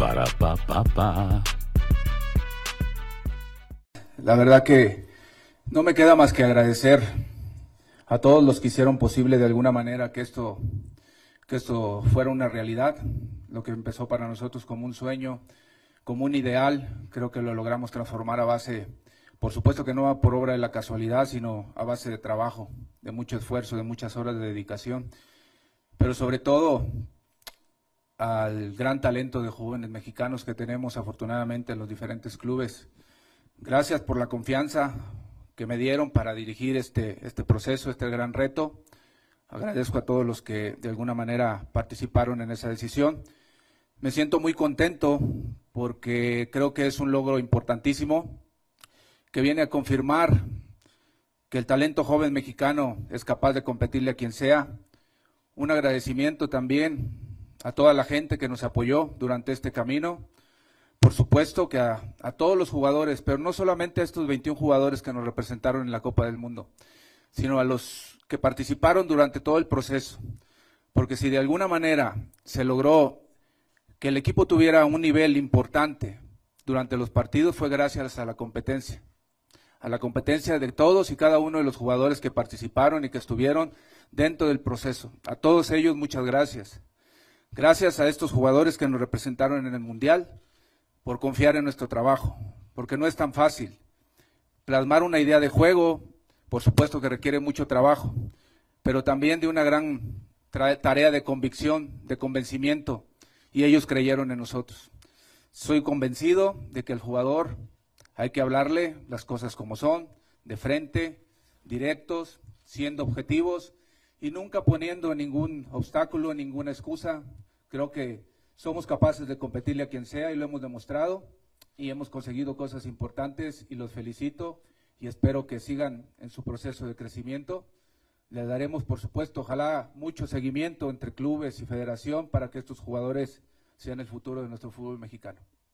Para, pa. La verdad que no me queda más que agradecer a todos los que hicieron posible de alguna manera que esto, que esto fuera una realidad, lo que empezó para nosotros como un sueño, como un ideal, creo que lo logramos transformar a base, por supuesto que no por obra de la casualidad, sino a base de trabajo, de mucho esfuerzo, de muchas horas de dedicación, pero sobre todo al gran talento de jóvenes mexicanos que tenemos afortunadamente en los diferentes clubes. Gracias por la confianza que me dieron para dirigir este, este proceso, este gran reto. Agradezco a todos los que de alguna manera participaron en esa decisión. Me siento muy contento porque creo que es un logro importantísimo que viene a confirmar que el talento joven mexicano es capaz de competirle a quien sea. Un agradecimiento también a toda la gente que nos apoyó durante este camino. Por supuesto que a, a, todos los jugadores, pero no solamente a estos 21 jugadores que nos representaron en la Copa del Mundo, sino a los que participaron durante todo el proceso. Porque si de alguna manera se logró que el equipo tuviera un nivel importante durante los partidos fue gracias a la competencia. A la competencia de todos y cada uno de los jugadores que participaron y que estuvieron dentro del proceso. A todos ellos muchas gracias. Gracias a estos jugadores que nos representaron en el Mundial por confiar en nuestro trabajo, porque no es tan fácil. Plasmar una idea de juego, por supuesto que requiere mucho trabajo, pero también de una gran tarea de convicción, de convencimiento, y ellos creyeron en nosotros. Soy convencido de que el jugador hay que hablarle las cosas como son, de frente, directos, siendo objetivos y nunca poniendo ningún obstáculo, ninguna excusa. Creo que somos capaces de competirle a quien sea y lo hemos demostrado y hemos conseguido cosas importantes y los felicito y espero que sigan en su proceso de crecimiento. Le daremos, por supuesto, ojalá mucho seguimiento entre clubes y federación para que estos jugadores sean el futuro de nuestro fútbol mexicano.